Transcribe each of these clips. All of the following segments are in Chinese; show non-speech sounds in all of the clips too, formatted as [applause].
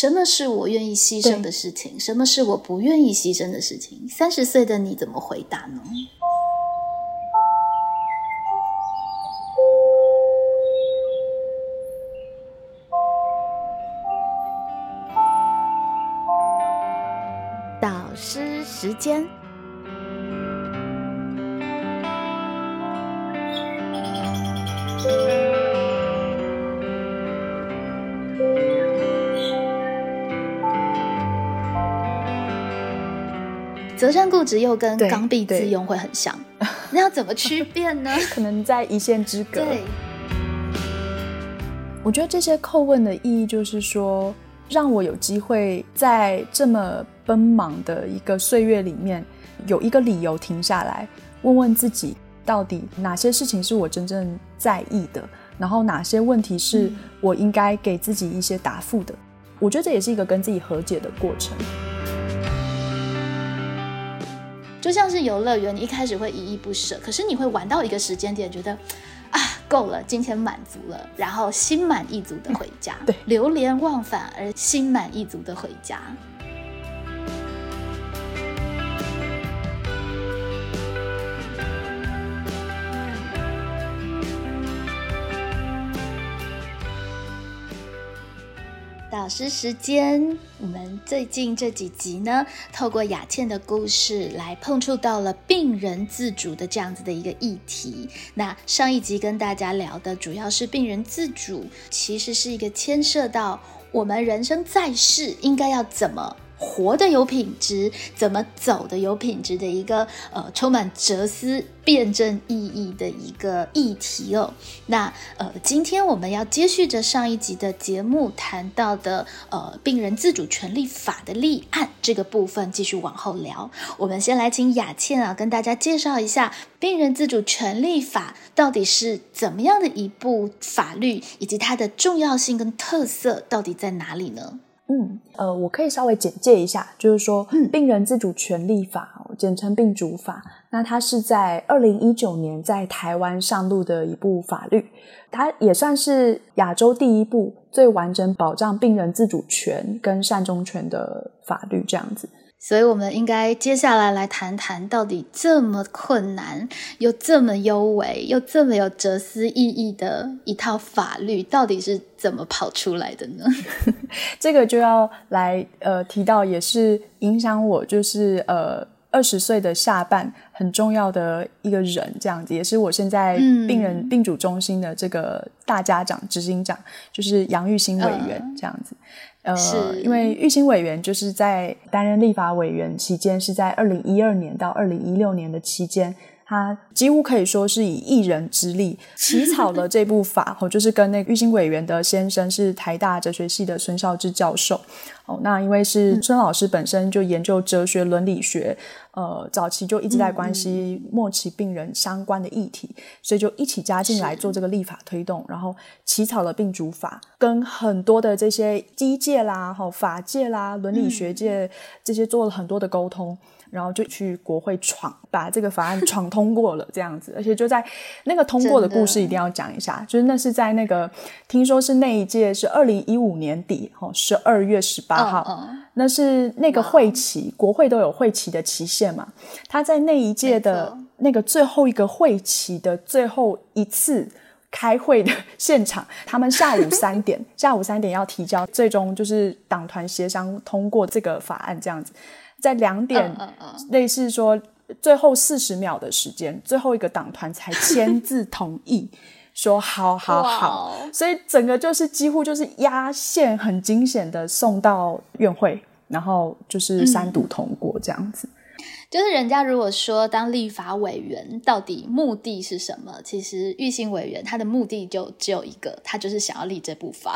什么是我愿意牺牲的事情，什么是我不愿意牺牲的事情？三十岁的你怎么回答呢？导师时间。择善固执又跟刚愎自用会很像，[laughs] 那要怎么区辨呢？[laughs] 可能在一线之隔。对，我觉得这些叩问的意义就是说，让我有机会在这么奔忙的一个岁月里面，有一个理由停下来，问问自己，到底哪些事情是我真正在意的，然后哪些问题是我应该给自己一些答复的。我觉得这也是一个跟自己和解的过程。就像是游乐园，你一开始会依依不舍，可是你会玩到一个时间点，觉得啊够了，今天满足了，然后心满意足的回家，[laughs] 对，流连忘返而心满意足的回家。导师时间，我们最近这几集呢，透过雅倩的故事来碰触到了病人自主的这样子的一个议题。那上一集跟大家聊的主要是病人自主，其实是一个牵涉到我们人生在世应该要怎么。活的有品质，怎么走的有品质的一个呃，充满哲思辩证意义的一个议题哦。那呃，今天我们要接续着上一集的节目谈到的呃，病人自主权利法的立案这个部分，继续往后聊。我们先来请雅倩啊，跟大家介绍一下病人自主权利法到底是怎么样的一部法律，以及它的重要性跟特色到底在哪里呢？嗯，呃，我可以稍微简介一下，就是说，病人自主权利法，简称病主法，那它是在二零一九年在台湾上路的一部法律，它也算是亚洲第一部最完整保障病人自主权跟善终权的法律，这样子。所以，我们应该接下来来谈谈，到底这么困难又这么优美又这么有哲思意义的一套法律，到底是怎么跑出来的呢？[laughs] 这个就要来呃提到，也是影响我，就是呃二十岁的下半很重要的一个人，这样子，也是我现在病人病主中心的这个大家长、执行长，就是杨玉兴委员，这样子。呃，因为玉兴委员就是在担任立法委员期间，是在二零一二年到二零一六年的期间，他几乎可以说是以一人之力 [laughs] 起草了这部法，哦，就是跟那个玉兴委员的先生是台大哲学系的孙孝志教授。哦，那因为是孙老师本身就研究哲学伦理学，呃，早期就一直在关心末期病人相关的议题，所以就一起加进来做这个立法推动，然后起草了病主法，跟很多的这些机界啦、哈法界啦、伦理学界这些做了很多的沟通。然后就去国会闯，把这个法案闯通过了，这样子。而且就在那个通过的故事一定要讲一下，就是那是在那个听说是那一届是二零一五年底，哦，十二月十八号，那是那个会期，国会都有会期的期限嘛。他在那一届的那个最后一个会期的最后一次开会的 [laughs] 现场，他们下午 [laughs] 三点，下午三点要提交，最终就是党团协商通过这个法案，这样子。在两点，类似说最后四十秒的时间，最后一个党团才签字同意，说好好好，所以整个就是几乎就是压线很惊险的送到院会，然后就是三读通过这样子。就是人家如果说当立法委员到底目的是什么，其实玉兴委员他的目的就只有一个，他就是想要立这部法。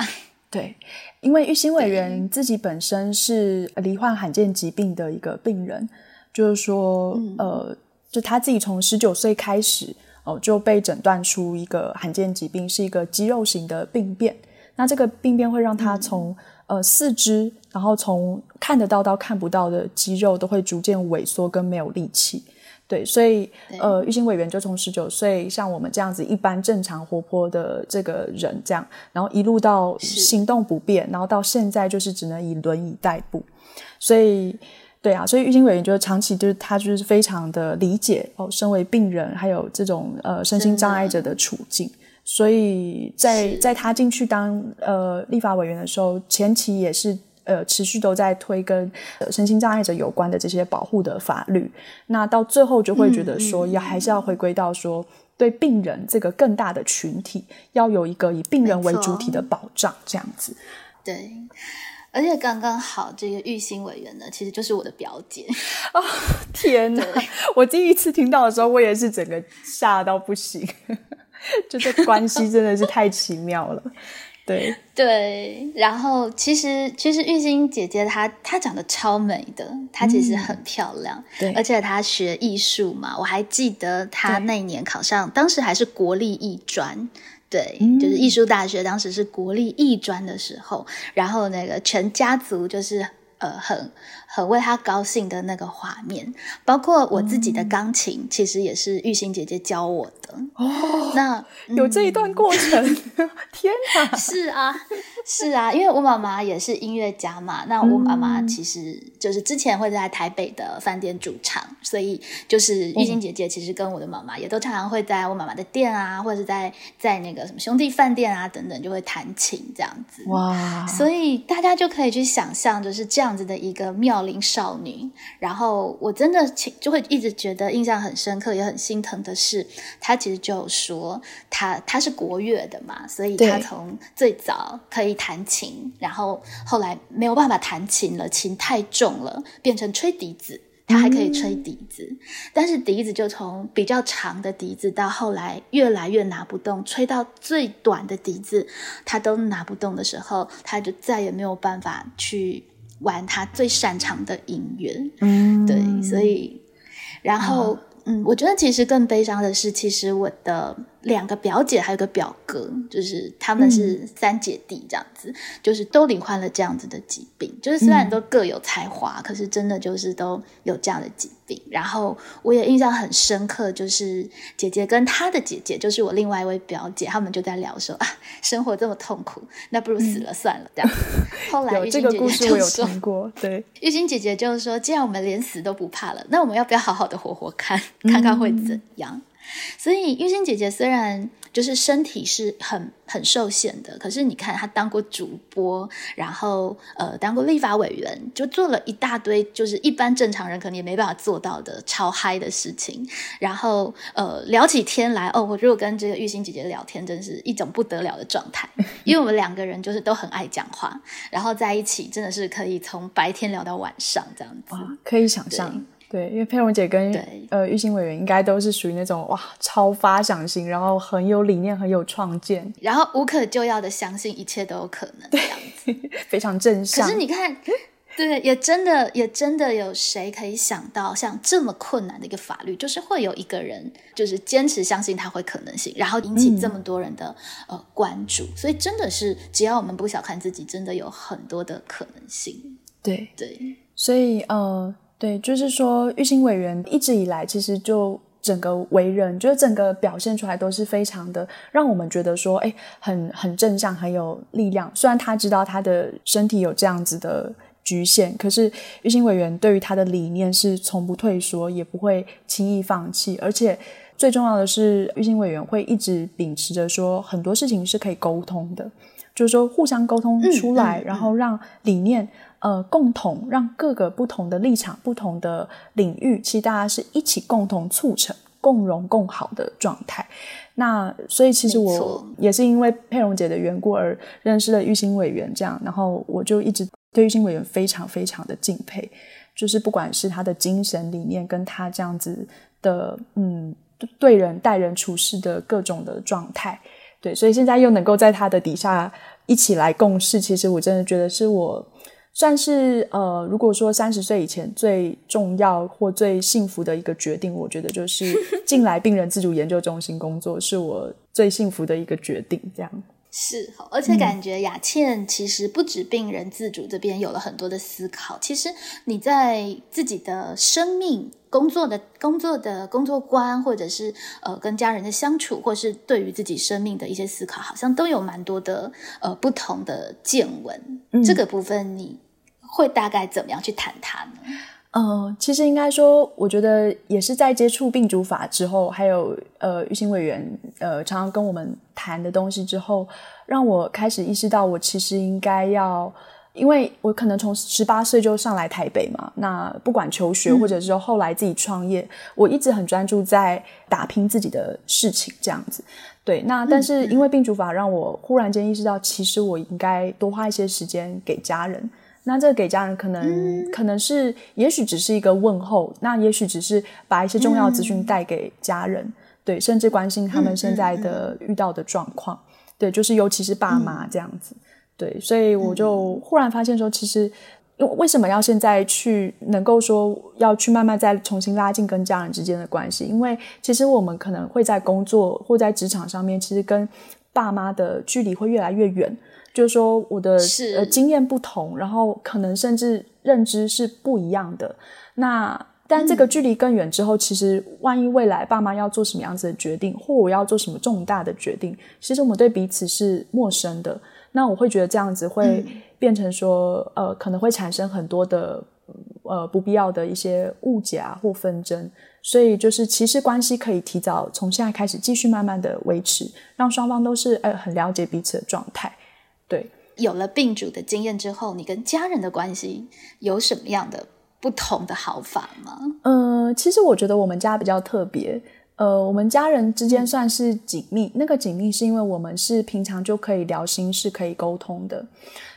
对，因为玉兴委员自己本身是罹患罕见疾病的一个病人，就是说，呃，就他自己从十九岁开始哦就被诊断出一个罕见疾病，是一个肌肉型的病变。那这个病变会让他从呃四肢，然后从看得到到看不到的肌肉都会逐渐萎缩跟没有力气。对，所以呃，玉兴委员就从十九岁像我们这样子一般正常活泼的这个人这样，然后一路到行动不便，然后到现在就是只能以轮椅代步，所以。对啊，所以玉兴委员就是长期就是他就是非常的理解哦，身为病人还有这种呃身心障碍者的处境，所以在在他进去当呃立法委员的时候，前期也是呃持续都在推跟身心障碍者有关的这些保护的法律，那到最后就会觉得说要还是要回归到说对病人这个更大的群体要有一个以病人为主体的保障这样子，对。而且刚刚好，这个玉兴委员呢，其实就是我的表姐。[laughs] 哦，天哪！我第一次听到的时候，我也是整个吓到不行。[laughs] 就这关系真的是太奇妙了。对 [laughs] 对，然后其实其实玉兴姐姐她她长得超美的，她其实很漂亮。对，而且她学艺术嘛，我还记得她那年考上，当时还是国立艺专。对，就是艺术大学，当时是国立艺专的时候，然后那个全家族就是呃很。很为他高兴的那个画面，包括我自己的钢琴，其实也是玉兴姐姐教我的。哦，那有这一段过程，[laughs] 天哪！是啊，[laughs] 是啊，因为我妈妈也是音乐家嘛。那我妈妈其实就是之前会在台北的饭店驻唱，所以就是玉晶姐姐其实跟我的妈妈也都常常会在我妈妈的店啊，或者是在在那个什么兄弟饭店啊等等，就会弹琴这样子。哇！所以大家就可以去想象，就是这样子的一个妙。龄少女，然后我真的就会一直觉得印象很深刻，也很心疼的是，她其实就说，她她是国乐的嘛，所以她从最早可以弹琴，然后后来没有办法弹琴了，琴太重了，变成吹笛子，他还可以吹笛子，但是笛子就从比较长的笛子到后来越来越拿不动，吹到最短的笛子，他都拿不动的时候，他就再也没有办法去。玩他最擅长的音乐，嗯，对，所以，然后，嗯，我觉得其实更悲伤的是，其实我的。两个表姐还有个表哥，就是他们是三姐弟这样子，就是都罹患了这样子的疾病。就是虽然都各有才华，可是真的就是都有这样的疾病。然后我也印象很深刻，就是姐姐跟她的姐姐，就是我另外一位表姐，他们就在聊说啊，生活这么痛苦，那不如死了算了这样。[laughs] 后来玉这个故事我有听过，对，[laughs] 玉欣姐姐就是说，既然我们连死都不怕了，那我们要不要好好的活活看，看看会怎样？所以玉欣姐姐虽然就是身体是很很受限的，可是你看她当过主播，然后呃当过立法委员，就做了一大堆就是一般正常人可能也没办法做到的超嗨的事情。然后呃聊起天来，哦，我如果跟这个玉欣姐姐聊天，真是一种不得了的状态，[laughs] 因为我们两个人就是都很爱讲话，然后在一起真的是可以从白天聊到晚上这样子，可以想象。对，因为佩蓉姐跟呃玉兴委员应该都是属于那种哇超发想型，然后很有理念、很有创建，然后无可救药的相信一切都有可能这样子，[laughs] 非常正向。可是你看，对，也真的也真的有谁可以想到像这么困难的一个法律，就是会有一个人就是坚持相信它会可能性，然后引起这么多人的呃关注。所以真的是，只要我们不小看自己，真的有很多的可能性。对对，所以呃。对，就是说，玉兴委员一直以来，其实就整个为人，就是整个表现出来都是非常的，让我们觉得说，哎，很很正向，很有力量。虽然他知道他的身体有这样子的局限，可是玉兴委员对于他的理念是从不退缩，也不会轻易放弃。而且最重要的是，玉兴委员会一直秉持着说，很多事情是可以沟通的，就是说互相沟通出来，然后让理念。呃，共同让各个不同的立场、不同的领域，其实大家是一起共同促成、共荣共好的状态。那所以，其实我也是因为佩蓉姐的缘故而认识了玉兴委员，这样，然后我就一直对玉兴委员非常非常的敬佩，就是不管是他的精神理念，跟他这样子的，嗯，对人待人处事的各种的状态，对，所以现在又能够在他的底下一起来共事，其实我真的觉得是我。算是呃，如果说三十岁以前最重要或最幸福的一个决定，我觉得就是 [laughs] 进来病人自主研究中心工作，是我最幸福的一个决定。这样，是，而且感觉雅倩其实不止病人自主这边有了很多的思考，其实你在自己的生命、工作的工作的工作观，或者是呃跟家人的相处，或是对于自己生命的一些思考，好像都有蛮多的呃不同的见闻。这个部分你会大概怎么样去谈它呢？嗯，其实应该说，我觉得也是在接触病主法之后，还有呃，玉兴委员呃常常跟我们谈的东西之后，让我开始意识到，我其实应该要，因为我可能从十八岁就上来台北嘛，那不管求学或者是后来自己创业，我一直很专注在打拼自己的事情这样子。对，那但是因为病主法，让我忽然间意识到，其实我应该多花一些时间给家人。那这个给家人可能可能是，也许只是一个问候，那也许只是把一些重要资讯带给家人，对，甚至关心他们现在的遇到的状况，对，就是尤其是爸妈这样子，对，所以我就忽然发现说，其实，为什么要现在去能够说要去慢慢再重新拉近跟家人之间的关系？因为其实我们可能会在工作或在职场上面，其实跟爸妈的距离会越来越远。就是说，我的呃经验不同，然后可能甚至认知是不一样的。那但这个距离更远之后，其实万一未来爸妈要做什么样子的决定，或我要做什么重大的决定，其实我们对彼此是陌生的。那我会觉得这样子会变成说，呃，可能会产生很多的呃不必要的一些误解啊或纷争。所以就是其实关系可以提早从现在开始继续慢慢的维持，让双方都是呃很了解彼此的状态。对，有了病主的经验之后，你跟家人的关系有什么样的不同的好法吗？嗯，其实我觉得我们家比较特别，呃，我们家人之间算是紧密。那个紧密是因为我们是平常就可以聊心事、可以沟通的。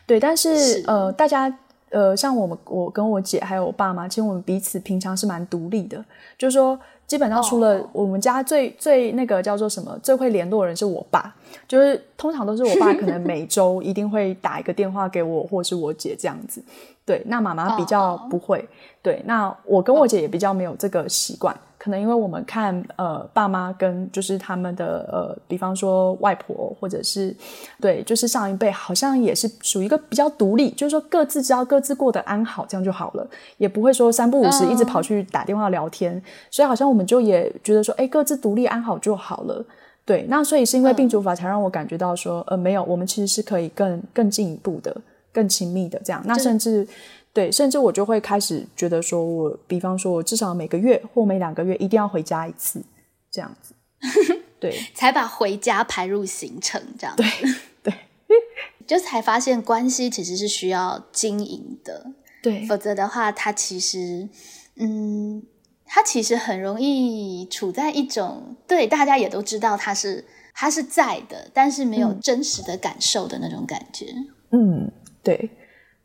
对，但是呃，大家呃，像我们，我跟我姐还有我爸妈，其实我们彼此平常是蛮独立的，就是说。基本上除了我们家最最那个叫做什么最会联络的人是我爸，就是通常都是我爸可能每周一定会打一个电话给我或是我姐这样子。对，那妈妈比较不会。对，那我跟我姐也比较没有这个习惯。可能因为我们看呃爸妈跟就是他们的呃，比方说外婆或者是对，就是上一辈好像也是属于一个比较独立，就是说各自知道各自过得安好，这样就好了，也不会说三不五时一直跑去打电话聊天。所以好像我们就也觉得说，哎，各自独立安好就好了。对，那所以是因为病主法才让我感觉到说，呃，没有，我们其实是可以更更进一步的、更亲密的这样。那甚至。对，甚至我就会开始觉得说，我比方说，我至少每个月或每两个月一定要回家一次，这样子。[laughs] 对，才把回家排入行程，这样。[laughs] 对对，就才发现关系其实是需要经营的。对，否则的话，它其实，嗯，它其实很容易处在一种对大家也都知道它是它是在的，但是没有真实的感受的那种感觉。嗯，对。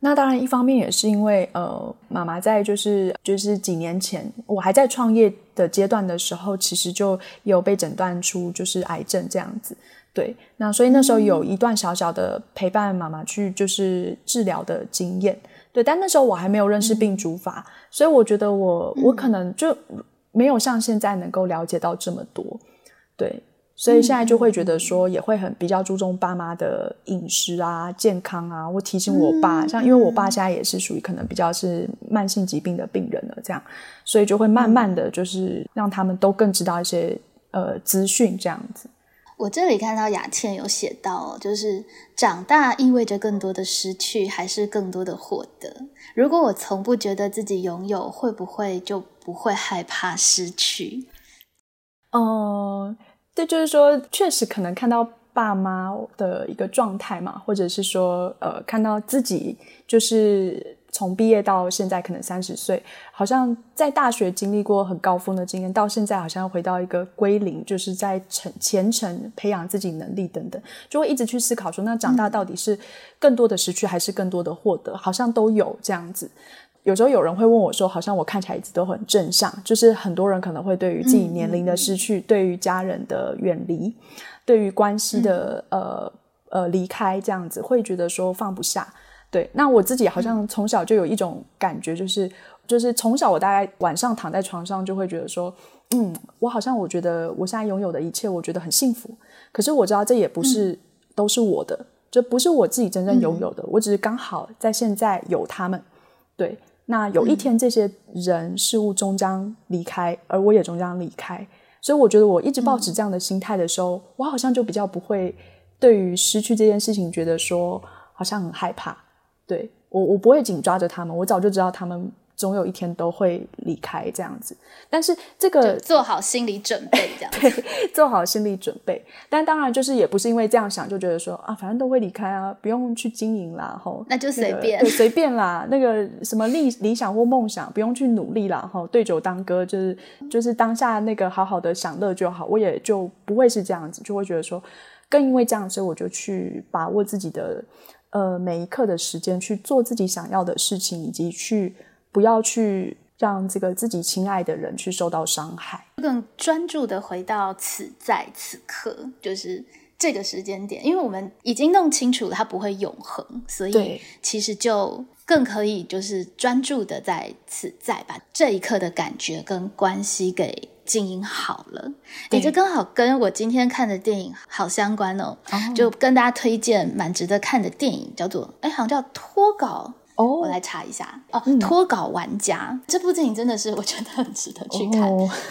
那当然，一方面也是因为，呃，妈妈在就是就是几年前，我还在创业的阶段的时候，其实就有被诊断出就是癌症这样子。对，那所以那时候有一段小小的陪伴妈妈去就是治疗的经验。对，但那时候我还没有认识病主法，所以我觉得我我可能就没有像现在能够了解到这么多。对。所以现在就会觉得说，也会很比较注重爸妈的饮食啊、健康啊，或提醒我爸，像因为我爸现在也是属于可能比较是慢性疾病的病人了，这样，所以就会慢慢的就是让他们都更知道一些呃资讯这样子。我这里看到雅倩有写到，就是长大意味着更多的失去，还是更多的获得？如果我从不觉得自己拥有，会不会就不会害怕失去？嗯。这就是说，确实可能看到爸妈的一个状态嘛，或者是说，呃，看到自己就是从毕业到现在可能三十岁，好像在大学经历过很高峰的经验，到现在好像回到一个归零，就是在成前程培养自己能力等等，就会一直去思考说，那长大到底是更多的失去还是更多的获得？好像都有这样子。有时候有人会问我说：“好像我看起来一直都很正向，就是很多人可能会对于自己年龄的失去，对于家人的远离，对于关系的呃呃离开这样子，会觉得说放不下。对，那我自己好像从小就有一种感觉，就是就是从小我大概晚上躺在床上就会觉得说，嗯，我好像我觉得我现在拥有的一切，我觉得很幸福。可是我知道这也不是。”都是我的，这不是我自己真正拥有的，我只是刚好在现在有他们。对，那有一天这些人事物终将离开，而我也终将离开。所以我觉得我一直保持这样的心态的时候，我好像就比较不会对于失去这件事情觉得说好像很害怕。对我，我不会紧抓着他们，我早就知道他们总有一天都会离开这样子。但是这个做好心理准备，这样 [laughs] 对，做好心理准备。但当然就是也不是因为这样想就觉得说啊，反正都会离开啊，不用去经营啦，吼，那就随便，对，随便啦。那个什么理理想或梦想，不用去努力啦，吼，对酒当歌，就是就是当下那个好好的享乐就好。我也就不会是这样子，就会觉得说，更因为这样，所以我就去把握自己的。呃，每一刻的时间去做自己想要的事情，以及去不要去让这个自己亲爱的人去受到伤害，更专注的回到此在此刻，就是这个时间点，因为我们已经弄清楚了它不会永恒，所以其实就更可以就是专注的在此在，把这一刻的感觉跟关系给。经营好了，哎，这刚好跟我今天看的电影好相关哦。就跟大家推荐蛮值得看的电影，叫做哎，好像叫脱稿。我来查一下哦，脱稿玩家这部电影真的是我觉得很值得去看。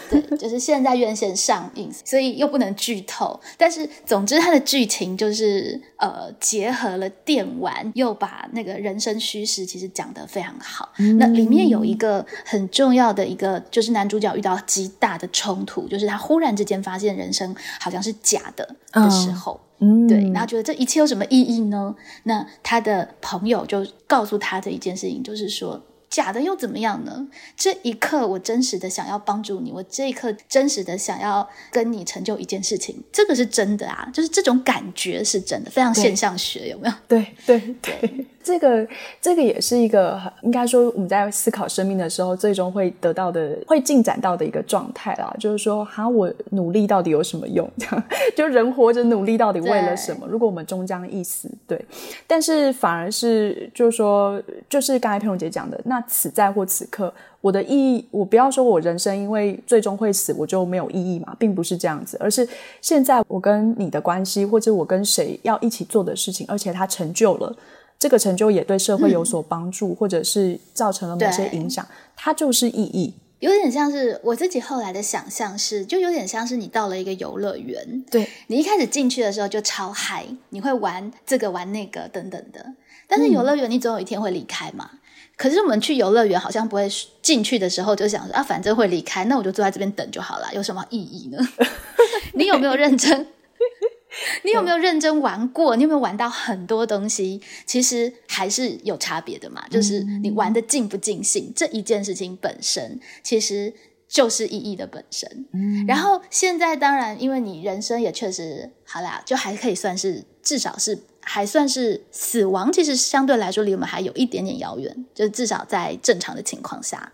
对，就是现在院线上映，所以又不能剧透。但是总之，它的剧情就是呃，结合了电玩，又把那个人生虚实其实讲得非常好。那里面有一个很重要的一个，就是男主角遇到极大的冲突，就是他忽然之间发现人生好像是假的的时候。嗯，对，然后觉得这一切有什么意义呢？那他的朋友就告诉他的一件事情，就是说。假的又怎么样呢？这一刻我真实的想要帮助你，我这一刻真实的想要跟你成就一件事情，这个是真的啊，就是这种感觉是真的，非常现象学，有没有？对对对，这个这个也是一个应该说我们在思考生命的时候，最终会得到的、会进展到的一个状态啦。就是说，哈，我努力到底有什么用？这样，就人活着努力到底为了什么？如果我们终将一死，对，但是反而是就是说，就是刚才佩蓉姐讲的那。此在或此刻，我的意义，我不要说我人生因为最终会死，我就没有意义嘛，并不是这样子，而是现在我跟你的关系，或者我跟谁要一起做的事情，而且它成就了，这个成就也对社会有所帮助，或者是造成了某些影响，它就是意义。有点像是我自己后来的想象是，就有点像是你到了一个游乐园，对你一开始进去的时候就超嗨，你会玩这个玩那个等等的，但是游乐园你总有一天会离开嘛。可是我们去游乐园，好像不会进去的时候就想说啊，反正会离开，那我就坐在这边等就好了，有什么意义呢？[laughs] 你有没有认真？[laughs] 你有没有认真玩过？你有没有玩到很多东西？其实还是有差别的嘛。就是你玩的尽不尽兴，这一件事情本身其实就是意义的本身。嗯。然后现在当然，因为你人生也确实好啦，就还可以算是至少是。还算是死亡，其实相对来说离我们还有一点点遥远，就是至少在正常的情况下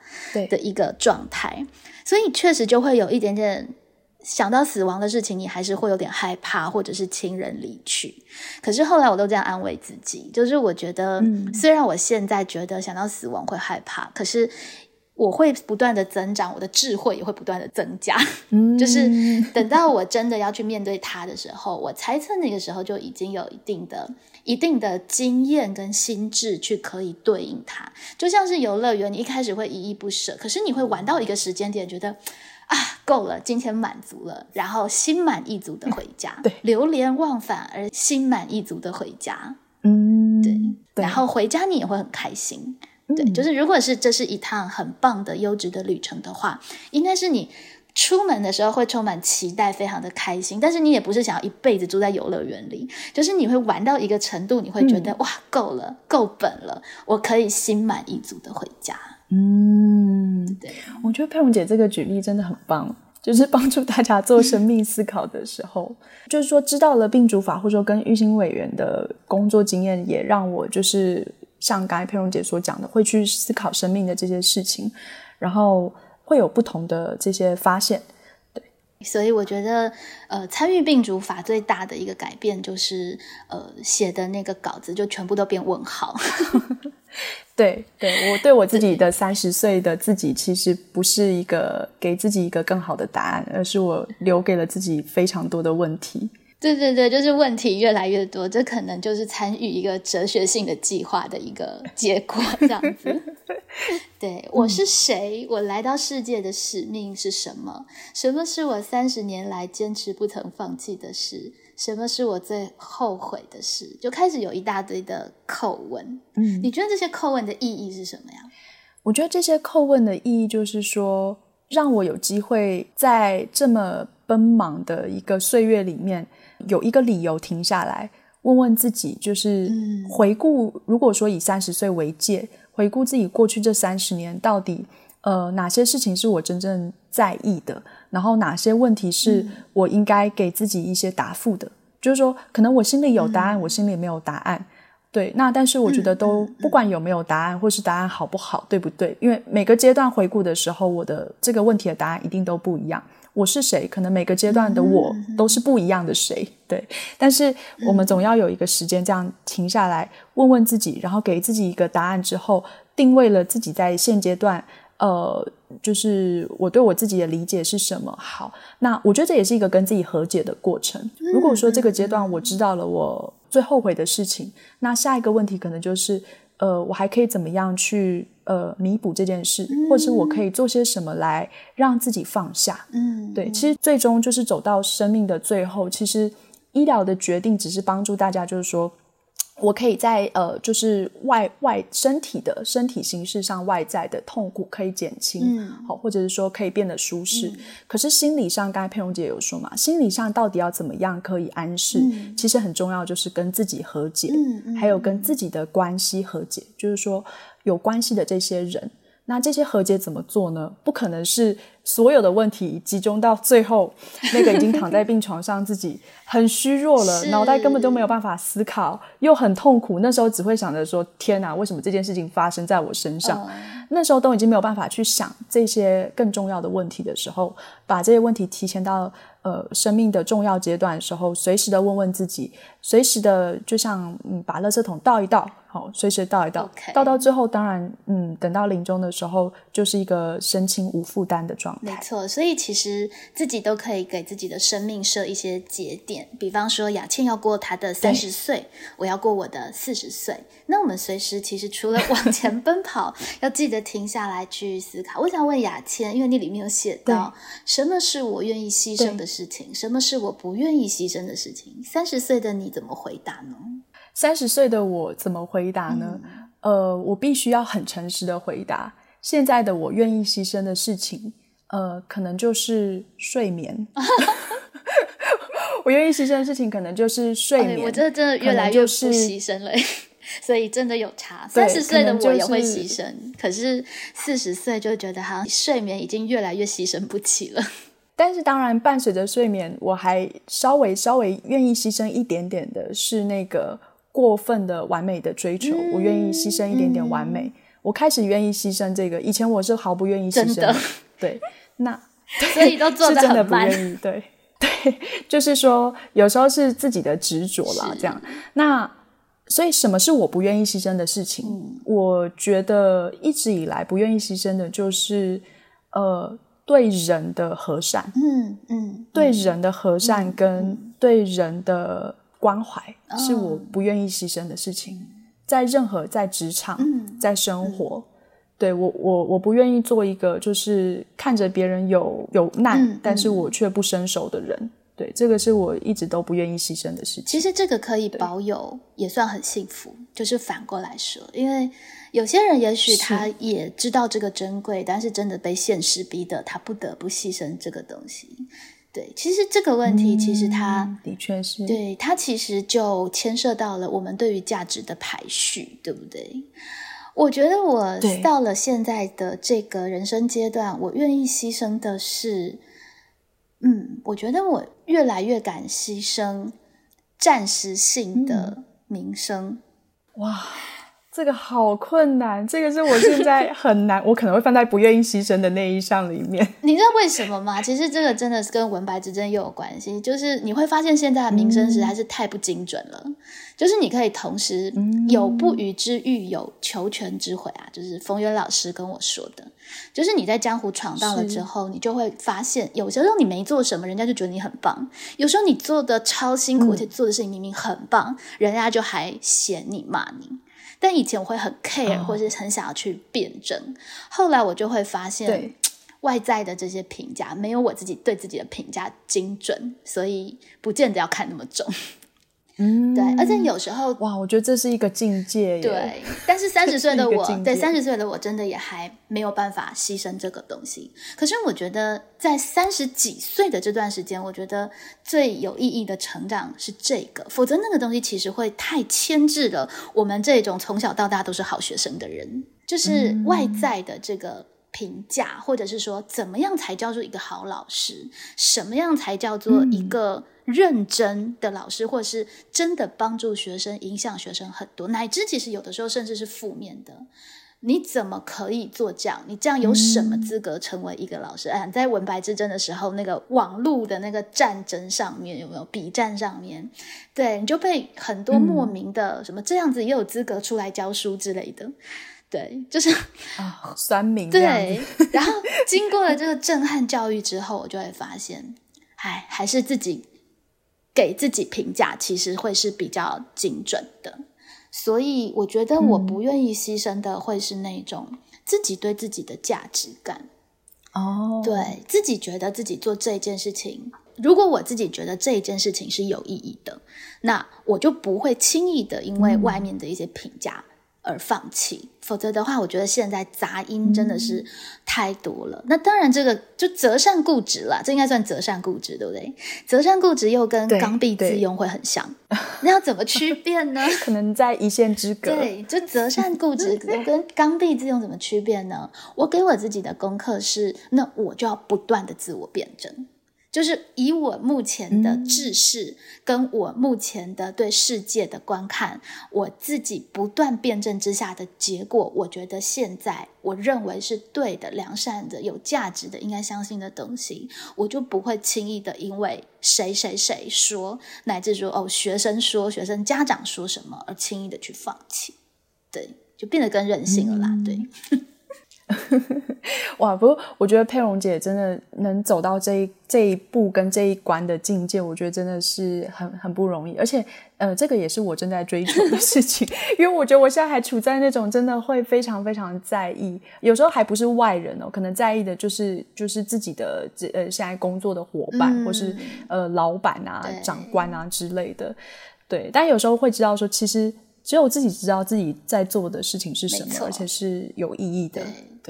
的一个状态，所以确实就会有一点点想到死亡的事情，你还是会有点害怕，或者是亲人离去。可是后来我都这样安慰自己，就是我觉得，虽然我现在觉得想到死亡会害怕，可是。我会不断的增长，我的智慧也会不断的增加。嗯，[laughs] 就是等到我真的要去面对它的时候，我猜测那个时候就已经有一定的、一定的经验跟心智去可以对应它。就像是游乐园，你一开始会依依不舍，可是你会玩到一个时间点，觉得啊够了，今天满足了，然后心满意足的回家，[laughs] 对，流连忘返而心满意足的回家。嗯，对，然后回家你也会很开心。对，就是如果是这是一趟很棒的优质的旅程的话，应该是你出门的时候会充满期待，非常的开心。但是你也不是想要一辈子住在游乐园里，就是你会玩到一个程度，你会觉得哇，够了，够本了，我可以心满意足的回家。嗯，对，我觉得佩蓉姐这个举例真的很棒，[laughs] 就是帮助大家做生命思考的时候，[laughs] 就是说知道了病主法，或者说跟玉兴委员的工作经验，也让我就是。像刚才佩蓉姐所讲的，会去思考生命的这些事情，然后会有不同的这些发现。对，所以我觉得，呃，参与病主法最大的一个改变就是，呃，写的那个稿子就全部都变问号。[laughs] [laughs] 对，对我对我自己的三十岁的自己，其实不是一个给自己一个更好的答案，而是我留给了自己非常多的问题。对对对，就是问题越来越多，这可能就是参与一个哲学性的计划的一个结果，这样子。[laughs] 对，我是谁？我来到世界的使命是什么？什么是我三十年来坚持不曾放弃的事？什么是我最后悔的事？就开始有一大堆的叩问。嗯，你觉得这些叩问的意义是什么呀？我觉得这些叩问的意义就是说，让我有机会在这么奔忙的一个岁月里面，有一个理由停下来，问问自己，就是回顾，如果说以三十岁为界，回顾自己过去这三十年，到底呃哪些事情是我真正在意的？然后哪些问题是我应该给自己一些答复的？就是说，可能我心里有答案，我心里没有答案。对，那但是我觉得都不管有没有答案，或是答案好不好，对不对？因为每个阶段回顾的时候，我的这个问题的答案一定都不一样。我是谁？可能每个阶段的我都是不一样的谁。对，但是我们总要有一个时间，这样停下来问问自己，然后给自己一个答案之后，定位了自己在现阶段。呃，就是我对我自己的理解是什么？好，那我觉得这也是一个跟自己和解的过程。如果说这个阶段我知道了我最后悔的事情，那下一个问题可能就是，呃，我还可以怎么样去呃弥补这件事，或者我可以做些什么来让自己放下？嗯，对，其实最终就是走到生命的最后，其实医疗的决定只是帮助大家，就是说。我可以在呃，就是外外身体的身体形式上外在的痛苦可以减轻，好，或者是说可以变得舒适。可是心理上，刚才佩蓉姐有说嘛，心理上到底要怎么样可以安适？其实很重要，就是跟自己和解，还有跟自己的关系和解，就是说有关系的这些人。那这些和解怎么做呢？不可能是所有的问题集中到最后，[laughs] 那个已经躺在病床上，自己很虚弱了，脑袋根本都没有办法思考，又很痛苦。那时候只会想着说：“天哪，为什么这件事情发生在我身上？”那时候都已经没有办法去想这些更重要的问题的时候，把这些问题提前到呃生命的重要阶段的时候，随时的问问自己，随时的就像嗯把垃圾桶倒一倒。好，随时倒一倒，倒到最后，当然，嗯，等到临终的时候，就是一个身轻无负担的状态。没错，所以其实自己都可以给自己的生命设一些节点，比方说雅倩要过她的三十岁，我要过我的四十岁。那我们随时其实除了往前 [laughs] 奔跑，要记得停下来去思考。我想问雅倩，因为你里面有写到，什么是我愿意牺牲的事情，什么是我不愿意牺牲的事情？三十岁的你怎么回答呢？三十岁的我怎么回答呢？呃，我必须要很诚实的回答。现在的我愿意牺牲的事情，呃，可能就是睡眠。[laughs] 我愿意牺牲的事情，可能就是睡眠。我真的真的越来越不牺牲了，[laughs] 所以真的有差。三十岁的我也会牺牲，可是四十岁就觉得好像睡眠已经越来越牺牲不起了。[laughs] 但是当然，伴随着睡眠，我还稍微稍微愿意牺牲一点点的是那个。过分的完美的追求，我愿意牺牲一点点完美。我开始愿意牺牲这个，以前我是毫不愿意牺牲的。对，[laughs] 那所以都做的真的不愿意。对 [laughs] 对，就是说有时候是自己的执着啦，这样。那所以什么是我不愿意牺牲的事情？我觉得一直以来不愿意牺牲的就是呃对人的和善。嗯嗯，对人的和善跟对人的。关怀是我不愿意牺牲的事情，在任何在职场，在生活，对我我我不愿意做一个就是看着别人有有难，但是我却不伸手的人。对，这个是我一直都不愿意牺牲的事情。其实这个可以保有，也算很幸福。就是反过来说，因为有些人也许他也知道这个珍贵，但是真的被现实逼得他不得不牺牲这个东西。对，其实这个问题，其实它的确是，对它其实就牵涉到了我们对于价值的排序，对不对？我觉得我到了现在的这个人生阶段，我愿意牺牲的是，嗯，我觉得我越来越敢牺牲暂时性的名声。哇，这个好困难，这个是我现在 [laughs] 很难，我可能会放在不愿意牺牲的那一项里面。你知道为什么吗？其实这个真的是跟文白之争又有关系，就是你会发现现在的名声实在是太不精准了。就是你可以同时有不虞之欲，有求全之悔啊。就是冯源老师跟我说的，就是你在江湖闯荡了之后，你就会发现，有些时候你没做什么，人家就觉得你很棒；有时候你做的超辛苦，而且做的事情明明很棒，人家就还嫌你骂你。但以前我会很 care，或是很想要去辩证。后来我就会发现，外在的这些评价没有我自己对自己的评价精准，所以不见得要看那么重。嗯，对，而且有时候哇，我觉得这是一个境界。对，但是三十岁的我，对三十岁的我真的也还没有办法牺牲这个东西。可是我觉得，在三十几岁的这段时间，我觉得最有意义的成长是这个，否则那个东西其实会太牵制了我们这种从小到大都是好学生的人，就是外在的这个。评价，或者是说，怎么样才叫做一个好老师？什么样才叫做一个认真的老师，或者是真的帮助学生、影响学生很多，乃至其实有的时候甚至是负面的？你怎么可以做这样？你这样有什么资格成为一个老师？哎，在文白之争的时候，那个网络的那个战争上面有没有比战上面？对，你就被很多莫名的什么这样子也有资格出来教书之类的。对，就是啊，酸民对。然后经过了这个震撼教育之后，我就会发现，哎，还是自己给自己评价，其实会是比较精准的。所以我觉得我不愿意牺牲的，会是那种自己对自己的价值感。哦，对自己觉得自己做这件事情，如果我自己觉得这一件事情是有意义的，那我就不会轻易的因为外面的一些评价。而放弃，否则的话，我觉得现在杂音真的是太多了。那当然，这个就择善固执了，这应该算择善固执，对不对？择善固执又跟刚愎自用会很像，[laughs] 那要怎么区别呢？可能在一线之隔。对，就择善固执 [laughs] 跟刚愎自用怎么区别呢？我给我自己的功课是，那我就要不断的自我辩证。就是以我目前的知识，跟我目前的对世界的观看，我自己不断辩证之下的结果，我觉得现在我认为是对的、良善的、有价值的、应该相信的东西，我就不会轻易的因为谁谁谁说，乃至说哦学生说、学生家长说什么而轻易的去放弃，对，就变得更任性了啦，对。[laughs] 哇！不过我觉得佩蓉姐真的能走到这一这一步跟这一关的境界，我觉得真的是很很不容易。而且，呃，这个也是我正在追求的事情，[laughs] 因为我觉得我现在还处在那种真的会非常非常在意，有时候还不是外人哦，可能在意的就是就是自己的这呃现在工作的伙伴，或是呃老板啊、长官啊之类的。对，但有时候会知道说，其实只有自己知道自己在做的事情是什么，而且是有意义的。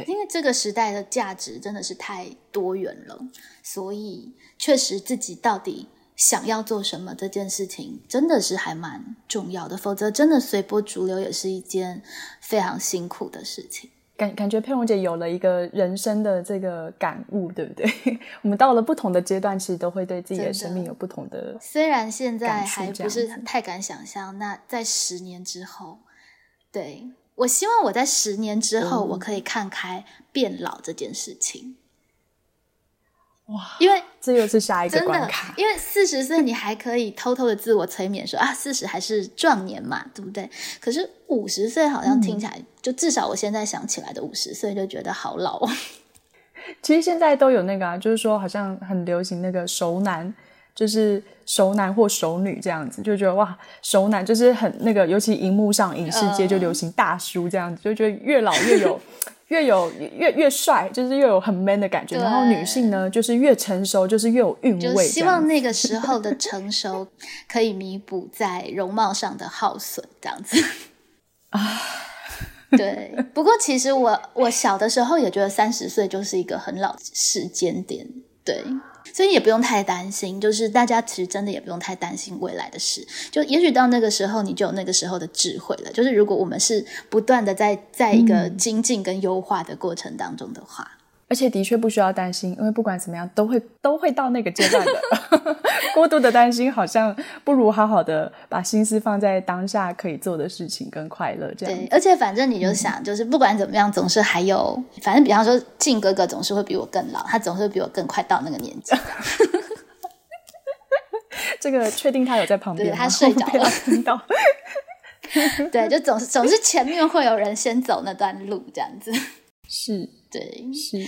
因为这个时代的价值真的是太多元了，所以确实自己到底想要做什么这件事情，真的是还蛮重要的。否则，真的随波逐流也是一件非常辛苦的事情。感感觉佩蓉姐有了一个人生的这个感悟，对不对？[laughs] 我们到了不同的阶段，其实都会对自己的生命有不同的。虽然现在还不是太敢想象，那在十年之后，对。我希望我在十年之后，我可以看开变老这件事情。哇！因为这又是下一个关卡。因为四十岁你还可以偷偷的自我催眠说啊，四十还是壮年嘛，对不对？可是五十岁好像听起来，就至少我现在想起来的五十岁就觉得好老哦。[laughs] 其实现在都有那个啊，就是说好像很流行那个熟男。就是熟男或熟女这样子，就觉得哇，熟男就是很那个，尤其荧幕上影视界就流行大叔这样子，就觉得越老越有，越有越越帅，就是越有很 man 的感觉。然后女性呢，就是越成熟，就是越有韵味。希望那个时候的成熟 [laughs] 可以弥补在容貌上的耗损，这样子啊。[laughs] 对，不过其实我我小的时候也觉得三十岁就是一个很老时间点，对。所以也不用太担心，就是大家其实真的也不用太担心未来的事。就也许到那个时候，你就有那个时候的智慧了。就是如果我们是不断的在在一个精进跟优化的过程当中的话，而而且的确不需要担心，因为不管怎么样，都会都会到那个阶段的。[laughs] 过度的担心，好像不如好好的把心思放在当下可以做的事情跟快乐这样。对，而且反正你就想，就是不管怎么样，总是还有，反正比方说，静哥哥总是会比我更老，他总是比我更快到那个年纪。[laughs] 这个确定他有在旁边，他睡着 [laughs] 了，听到。对，就总是总是前面会有人先走那段路，这样子。是，对，是。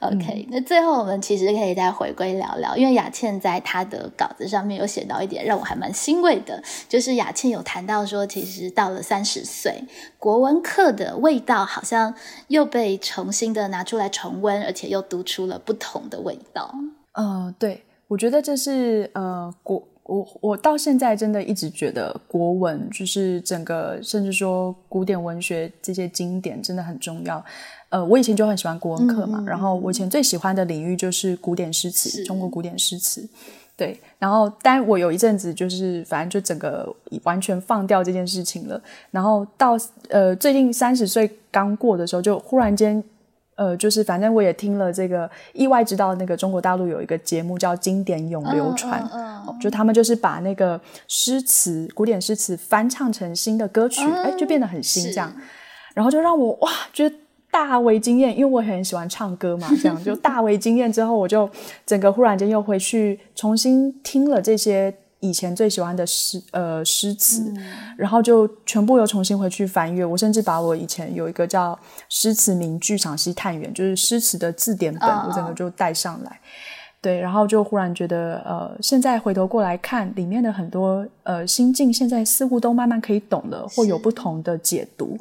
OK，那最后我们其实可以再回归聊聊，因为雅倩在她的稿子上面有写到一点，让我还蛮欣慰的，就是雅倩有谈到说，其实到了三十岁，国文课的味道好像又被重新的拿出来重温，而且又读出了不同的味道。嗯，对，我觉得这是呃国。我我到现在真的一直觉得国文就是整个，甚至说古典文学这些经典真的很重要。呃，我以前就很喜欢国文课嘛，然后我以前最喜欢的领域就是古典诗词，中国古典诗词。对，然后但我有一阵子就是反正就整个完全放掉这件事情了。然后到呃最近三十岁刚过的时候，就忽然间。呃，就是反正我也听了这个，意外知道那个中国大陆有一个节目叫《经典永流传》，就他们就是把那个诗词、古典诗词翻唱成新的歌曲，哎，就变得很新这样，然后就让我哇，觉得大为惊艳，因为我很喜欢唱歌嘛，[laughs] 这样就大为惊艳之后，我就整个忽然间又回去重新听了这些。以前最喜欢的诗呃诗词，然后就全部又重新回去翻阅。我甚至把我以前有一个叫《诗词名句赏析探源》，就是诗词的字典本，我整个就带上来。对，然后就忽然觉得，呃，现在回头过来看里面的很多呃心境，现在似乎都慢慢可以懂了，或有不同的解读。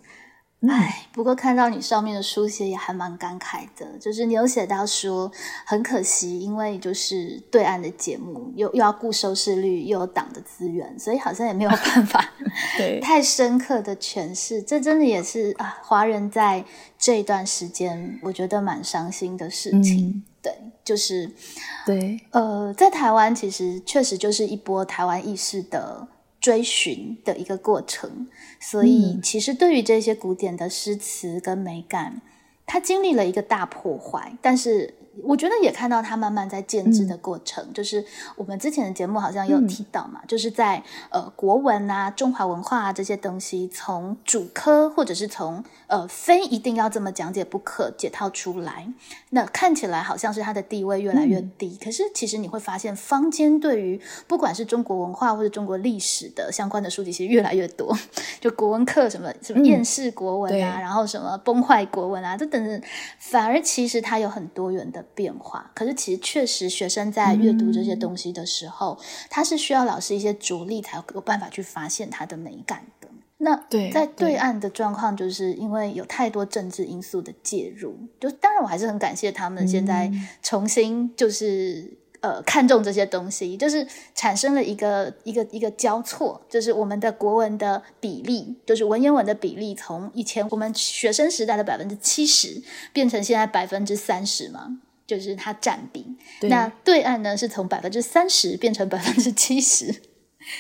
哎，不过看到你上面的书写也还蛮感慨的，就是你有写到说很可惜，因为就是对岸的节目又又要顾收视率，又有党的资源，所以好像也没有办法 [laughs] 对 [laughs] 太深刻的诠释。这真的也是啊，华人在这一段时间，我觉得蛮伤心的事情。对，就是对，呃，在台湾其实确实就是一波台湾意识的。追寻的一个过程，所以其实对于这些古典的诗词跟美感，它经历了一个大破坏，但是。我觉得也看到它慢慢在建制的过程，就是我们之前的节目好像有提到嘛，就是在呃国文啊、中华文化啊这些东西，从主科或者是从呃非一定要这么讲解不可解套出来，那看起来好像是它的地位越来越低。可是其实你会发现，坊间对于不管是中国文化或者中国历史的相关的书籍，其实越来越多。就国文课什么什么厌世国文啊，然后什么崩坏国文啊，这等等，反而其实它有很多元的。变化，可是其实确实，学生在阅读这些东西的时候，他是需要老师一些着力，才有办法去发现它的美感的。那在对岸的状况，就是因为有太多政治因素的介入，就当然我还是很感谢他们现在重新就是呃看重这些东西，就是产生了一个一个一个交错，就是我们的国文的比例，就是文言文的比例，从以前我们学生时代的百分之七十变成现在百分之三十嘛。就是它占比，那对岸呢是从百分之三十变成百分之七十，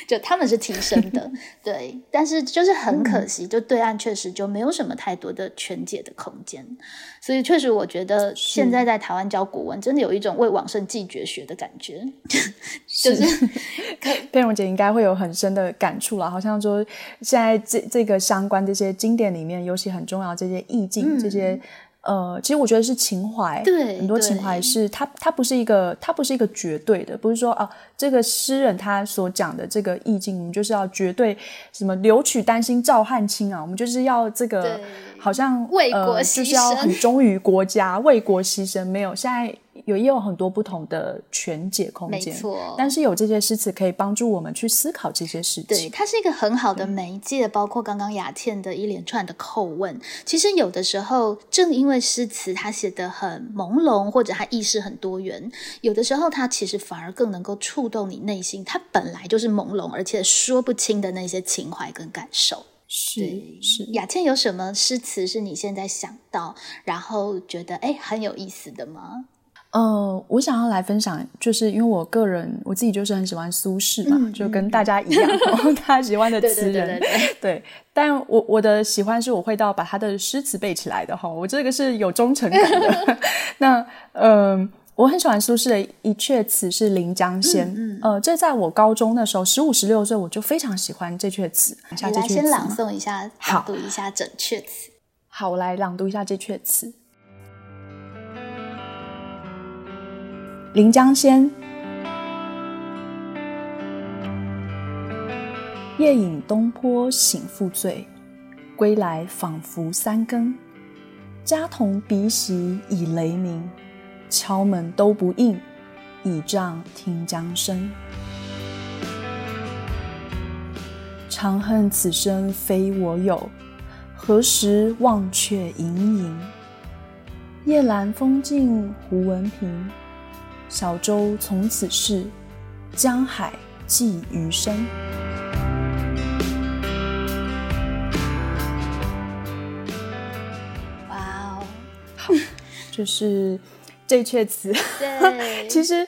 就他们是提升的，[laughs] 对。但是就是很可惜，就对岸确实就没有什么太多的全解的空间，所以确实我觉得现在在台湾教古文，真的有一种为往圣继绝学的感觉，[laughs] 就是。[laughs] 佩蓉姐应该会有很深的感触了，好像说现在这这个相关这些经典里面，尤其很重要这些意境这些。呃，其实我觉得是情怀，对，很多情怀是它，它不是一个，它不是一个绝对的，不是说啊，这个诗人他所讲的这个意境，我们就是要绝对什么留取丹心照汗青啊，我们就是要这个，好像为国牺牲，就是要很忠于国家，为国牺牲，没有现在。有也有很多不同的全解空间，没错。但是有这些诗词可以帮助我们去思考这些事情。对，它是一个很好的媒介。包括刚刚雅倩的一连串的叩问，其实有的时候正因为诗词它写的很朦胧，或者它意识很多元，有的时候它其实反而更能够触动你内心。它本来就是朦胧而且说不清的那些情怀跟感受。是是。雅倩有什么诗词是你现在想到，然后觉得哎很有意思的吗？呃，我想要来分享，就是因为我个人我自己就是很喜欢苏轼嘛，就跟大家一样，[laughs] 他喜欢的词人，对。但我我的喜欢是我会到把他的诗词背起来的哈，我这个是有忠诚感的。[laughs] [laughs] 那嗯。我很喜欢苏轼的一阙词是《临江仙》，呃，这在我高中的时候，十五十六岁，我就非常喜欢这阙词。你来先朗诵一下，朗读一下整阙词。好，我来朗读一下这阙词，《临江仙》。夜饮东坡醒复醉，归来仿佛三更。家童鼻息已雷鸣。敲门都不应，倚杖听江声。长恨此生非我有，何时忘却营营？夜阑风静胡文平，小舟从此逝，江海寄余生。哇哦，好，[laughs] 就是。这阙词，对，[laughs] 其实，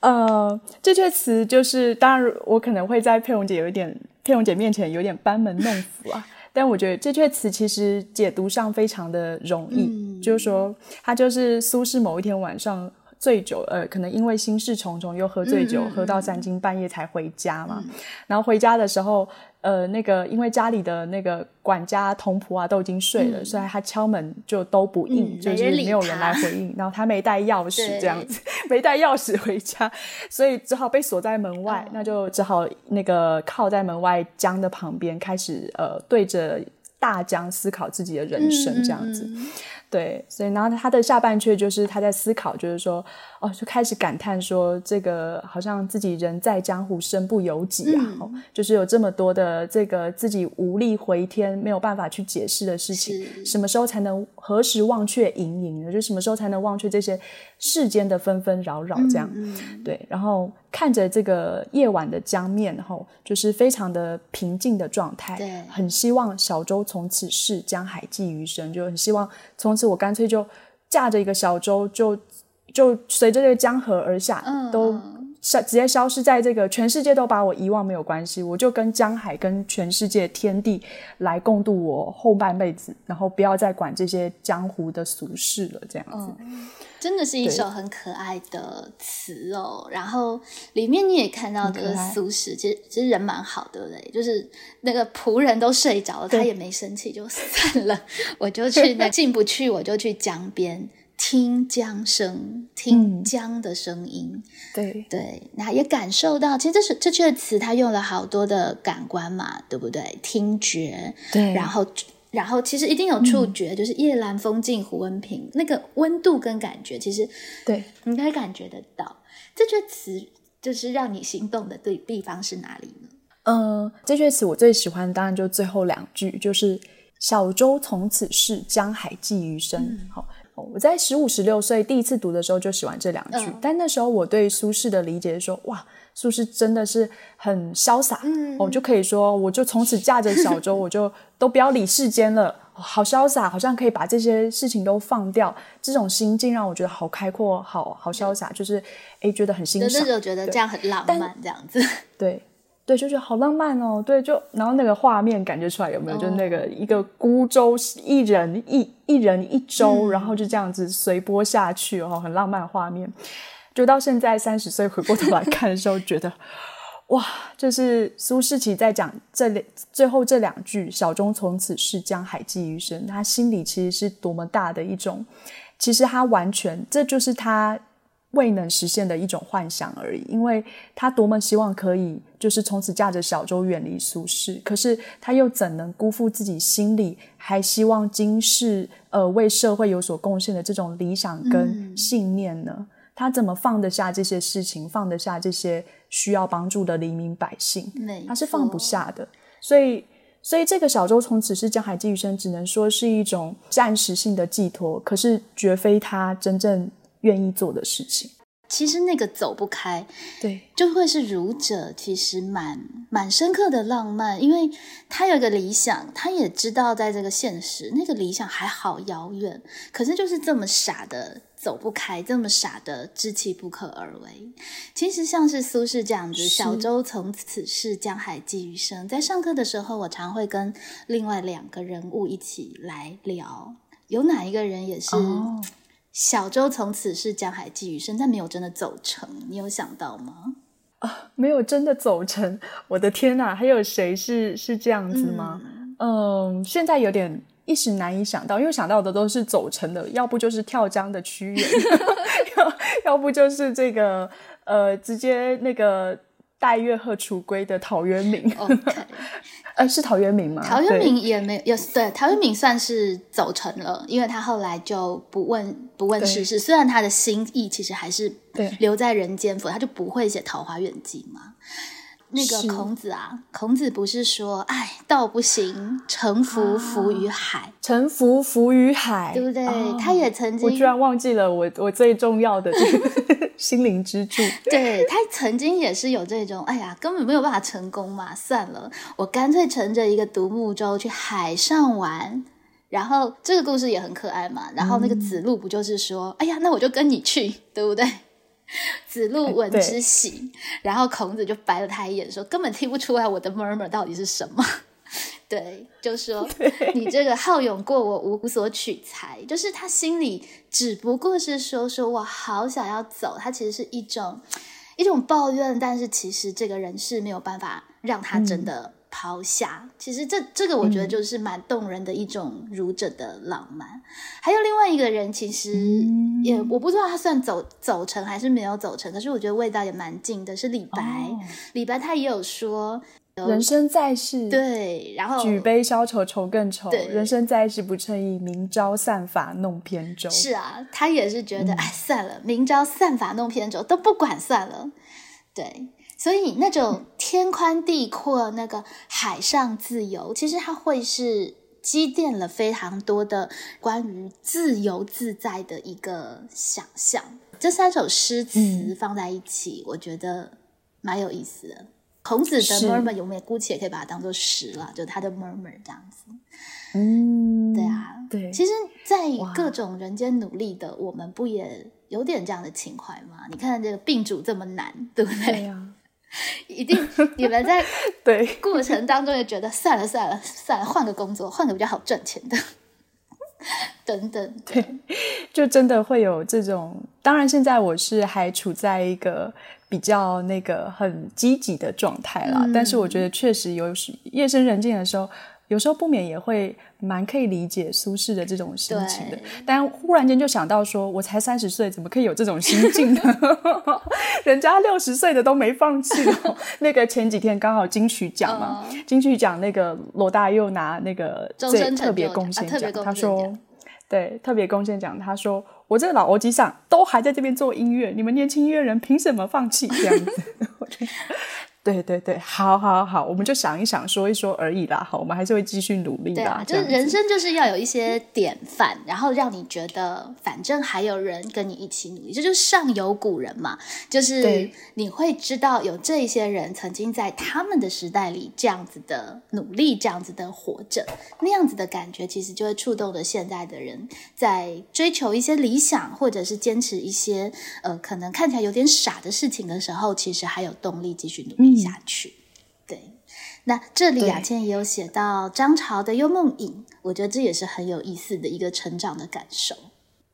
呃，这阙词就是，当然我可能会在佩蓉姐有一点，佩蓉姐面前有点班门弄斧啊，但我觉得这阙词其实解读上非常的容易，就是说，它就是苏轼某一天晚上醉酒，呃，可能因为心事重重又喝醉酒，喝到三更半夜才回家嘛，然后回家的时候。呃，那个因为家里的那个管家、童仆啊都已经睡了，所以他敲门就都不应，就是没有人来回应。然后他没带钥匙，这样子没带钥匙回家，所以只好被锁在门外。那就只好那个靠在门外江的旁边，开始呃对着大江思考自己的人生，这样子。对，所以然后他的下半阙就是他在思考，就是说。哦，就开始感叹说，这个好像自己人在江湖，身不由己啊！哦，就是有这么多的这个自己无力回天，没有办法去解释的事情，什么时候才能何时忘却盈盈呢？就什么时候才能忘却这些世间的纷纷扰扰？这样对，然后看着这个夜晚的江面，然后就是非常的平静的状态，对，很希望小舟从此逝，江海寄余生，就很希望从此我干脆就驾着一个小舟就。就随着这个江河而下，都消直接消失在这个全世界都把我遗忘没有关系，我就跟江海跟全世界天地来共度我后半辈子，然后不要再管这些江湖的俗事了，这样子，真的是一首很可爱的词哦。然后里面你也看到这个苏轼，其实其实人蛮好，对不对？就是那个仆人都睡着了，他也没生气，就算了，我就去 [laughs] 那进不去，我就去江边。听江声，听江的声音，对对，那也感受到，其实这是这阙词，它用了好多的感官嘛，对不对？听觉，对，然后然后其实一定有触觉，就是夜阑风静胡文平，那个温度跟感觉，其实对，你可以感觉得到。这句词就是让你心动的对地方是哪里呢？嗯，这句词我最喜欢，当然就最后两句，就是“小舟从此逝，江海寄余生”。好。我在十五十六岁第一次读的时候就喜欢这两句，但那时候我对苏轼的理解是说，哇，苏轼真的是很潇洒，我就可以说，我就从此驾着小舟，我就都不要理世间了，好潇洒，好像可以把这些事情都放掉，这种心境让我觉得好开阔，好好潇洒，就是哎，觉得很欣赏，那时候觉得这样很浪漫，这样子，[laughs] 对。对，就觉得好浪漫哦。对，就然后那个画面感觉出来有没有？就那个一个孤舟，一人一一人一舟，然后就这样子随波下去哦，很浪漫画面。就到现在三十岁回过头来看的时候，觉得哇，就是苏轼其在讲这最后这两句“小舟从此逝，江海寄余生”，他心里其实是多么大的一种，其实他完全这就是他。未能实现的一种幻想而已，因为他多么希望可以，就是从此驾着小舟远离俗世，可是他又怎能辜负自己心里还希望今世呃为社会有所贡献的这种理想跟信念呢？他怎么放得下这些事情，放得下这些需要帮助的黎民百姓？他是放不下的。所以，所以这个小舟从此是江海寄余生，只能说是一种暂时性的寄托，可是绝非他真正。愿意做的事情，其实那个走不开，对，就会是儒者其实蛮蛮深刻的浪漫，因为他有一个理想，他也知道在这个现实那个理想还好遥远，可是就是这么傻的走不开，这么傻的知其不可而为。其实像是苏轼这样子，“小舟从此逝，江海寄余生”。在上课的时候，我常会跟另外两个人物一起来聊，有哪一个人也是。小舟从此是，江海寄余生，但没有真的走成，你有想到吗？啊，没有真的走成，我的天哪！还有谁是是这样子吗？嗯，现在有点一时难以想到，因为想到的都是走成的，要不就是跳江的屈原，[laughs] 要要不就是这个呃，直接那个待月荷锄归的陶渊明。[laughs] [laughs] 呃，是陶渊明吗？陶渊明也没有，对，陶渊明算是走成了，因为他后来就不问不问世事，虽然他的心意其实还是留在人间，否则他就不会写《桃花源记》嘛。那个孔子啊，孔子不是说，哎，道不行，沉浮浮于海，沉浮浮于海，对不对？他也曾经，我居然忘记了我我最重要的这个 [laughs] 心灵支柱。对他曾经也是有这种，哎呀，根本没有办法成功嘛，算了，我干脆乘着一个独木舟去海上玩。然后这个故事也很可爱嘛。然后那个子路不就是说，哎呀，那我就跟你去，对不对？[laughs] 子路闻之喜，然后孔子就白了他一眼，说：“根本听不出来我的 murmur 到底是什么。[laughs] ”对，就说 [laughs] 你这个好勇过我，无所取材。就是他心里只不过是说说我好想要走，他其实是一种一种抱怨，但是其实这个人是没有办法让他真的。抛下，其实这这个我觉得就是蛮动人的一种儒者的浪漫。还有另外一个人，其实也我不知道他算走走成还是没有走成，可是我觉得味道也蛮近的，是李白。李白他也有说，人生在世，对，然后举杯消愁愁更愁，人生在世不称意，明朝散发弄扁舟。是啊，他也是觉得，哎，算了，明朝散发弄扁舟都不管算了，对。所以那种天宽地阔，那个海上自由，其实它会是积淀了非常多的关于自由自在的一个想象。这三首诗词放在一起，我觉得蛮有意思的。孔子的 murmur 有没有姑且可以把它当做诗了？就他的 murmur 这样子。嗯，对啊，对。其实，在各种人间努力的我们，不也有点这样的情怀吗？你看这个病主这么难，对不对呀？[laughs] 一定，你们在 [laughs] 对过程当中也觉得算了算了算了，换个工作，换个比较好赚钱的，等等。对，就真的会有这种。当然，现在我是还处在一个比较那个很积极的状态啦。但是，我觉得确实有时夜深人静的时候。有时候不免也会蛮可以理解苏轼的这种心情的，但忽然间就想到说，我才三十岁，怎么可以有这种心境呢？[laughs] 人家六十岁的都没放弃哦。[laughs] 那个前几天刚好金曲奖嘛，金曲奖那个罗大佑拿那个最特别贡献奖，他说，对，特别贡献奖，他说，我这个老欧机上都还在这边做音乐，你们年轻音乐人凭什么放弃这样子？[laughs] 我觉得。对对对，好，好，好，我们就想一想，说一说而已啦。好，我们还是会继续努力的。对就是人生就是要有一些典范，然后让你觉得反正还有人跟你一起努力，这就是上有古人嘛。就是你会知道有这一些人曾经在他们的时代里这样子的努力，这样子的活着，那样子的感觉，其实就会触动着现在的人在追求一些理想，或者是坚持一些呃可能看起来有点傻的事情的时候，其实还有动力继续努力。下去，对。那这里雅倩也有写到张潮的《幽梦影》，我觉得这也是很有意思的一个成长的感受。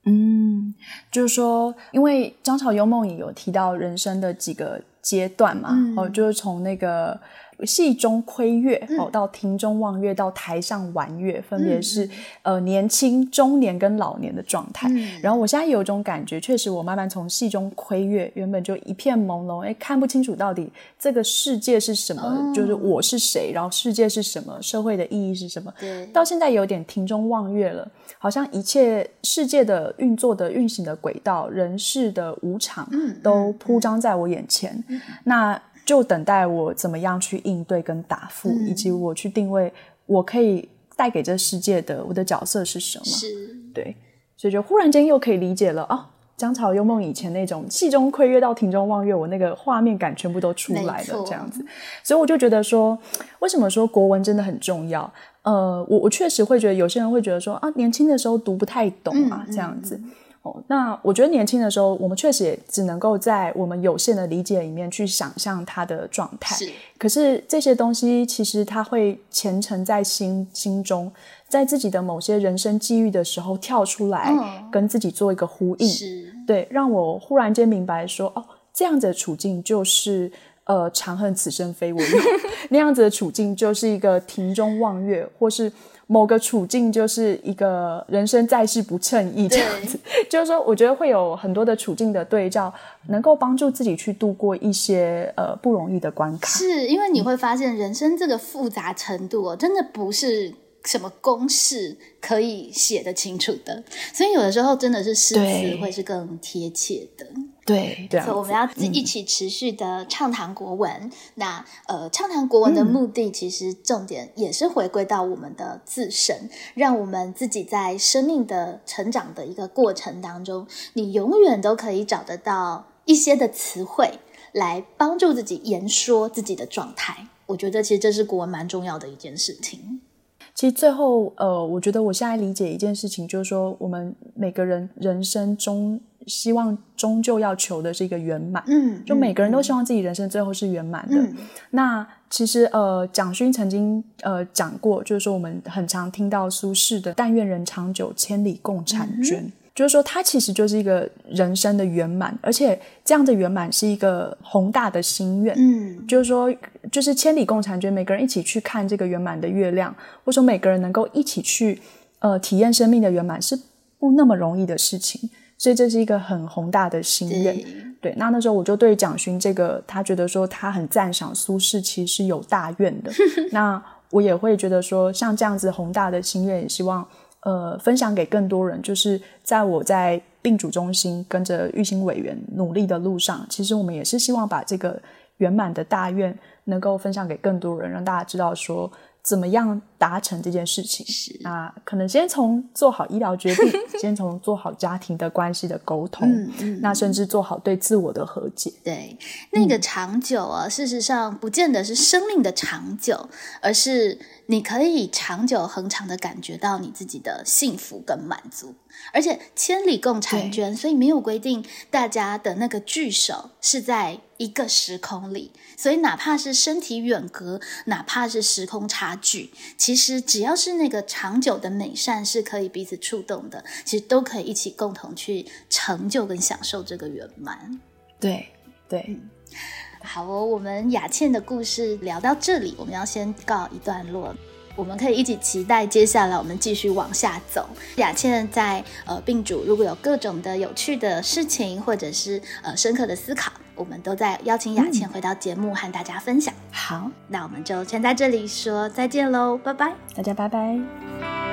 嗯，就是说，因为张潮《幽梦影》有提到人生的几个阶段嘛，哦，就是从那个。戏中窥月哦，到庭中望月，到台上玩月，分别是呃年轻、中年跟老年的状态。然后我现在有一种感觉，确实我慢慢从戏中窥月，原本就一片朦胧，哎，看不清楚到底这个世界是什么，就是我是谁，然后世界是什么，社会的意义是什么。到现在有点庭中望月了，好像一切世界的运作的运行的轨道，人事的无常，都铺张在我眼前。那。就等待我怎么样去应对跟答复，以及我去定位我可以带给这世界的我的角色是什么？是，对，所以就忽然间又可以理解了哦，江潮幽梦以前那种戏中窥月到庭中望月，我那个画面感全部都出来了，这样子。所以我就觉得说，为什么说国文真的很重要？呃，我我确实会觉得有些人会觉得说啊，年轻的时候读不太懂啊，这样子。哦，那我觉得年轻的时候，我们确实也只能够在我们有限的理解里面去想象他的状态。是，可是这些东西其实它会虔诚在心心中，在自己的某些人生际遇的时候跳出来，跟自己做一个呼应。是，对，让我忽然间明白说，哦，这样子的处境就是呃，长恨此生非我有；[laughs] 那样子的处境就是一个庭中望月，或是。某个处境就是一个人生在世不称意这样子，[laughs] 就是说，我觉得会有很多的处境的对照，能够帮助自己去度过一些呃不容易的关卡。是因为你会发现，人生这个复杂程度哦，真的不是什么公式可以写得清楚的，所以有的时候真的是诗词会是更贴切的。对，所以我们要一起持续的畅谈国文。那呃，畅谈国文的目的，其实重点也是回归到我们的自身，让我们自己在生命的成长的一个过程当中，你永远都可以找得到一些的词汇来帮助自己言说自己的状态。我觉得其实这是国文蛮重要的一件事情。其实最后，呃，我觉得我现在理解一件事情，就是说我们每个人人生中。希望终究要求的是一个圆满，嗯，就每个人都希望自己人生最后是圆满的。那其实呃，蒋勋曾经呃讲过，就是说我们很常听到苏轼的“但愿人长久，千里共婵娟”，就是说它其实就是一个人生的圆满，而且这样的圆满是一个宏大的心愿。嗯，就是说，就是千里共婵娟，每个人一起去看这个圆满的月亮，或者说每个人能够一起去呃体验生命的圆满，是不那么容易的事情。所以这是一个很宏大的心愿，对。那那时候我就对蒋勋这个，他觉得说他很赞赏苏轼，其实是有大愿的。[laughs] 那我也会觉得说，像这样子宏大的心愿，也希望呃分享给更多人。就是在我在病主中心跟着玉兴委员努力的路上，其实我们也是希望把这个圆满的大愿能够分享给更多人，让大家知道说。怎么样达成这件事情？是那可能先从做好医疗决定，[laughs] 先从做好家庭的关系的沟通，那甚至做好对自我的和解。对，那个长久啊，事实上不见得是生命的长久，而是你可以长久恒长的感觉到你自己的幸福跟满足。而且千里共婵娟，所以没有规定大家的那个聚首是在一个时空里。所以哪怕是身体远隔，哪怕是时空差距，其实只要是那个长久的美善是可以彼此触动的，其实都可以一起共同去成就跟享受这个圆满。对对，好哦，我们雅倩的故事聊到这里，我们要先告一段落。我们可以一起期待接下来我们继续往下走。雅倩在呃病主如果有各种的有趣的事情，或者是呃深刻的思考，我们都在邀请雅倩回到节目和大家分享。好，那我们就先在这里说再见喽，拜拜，大家拜拜。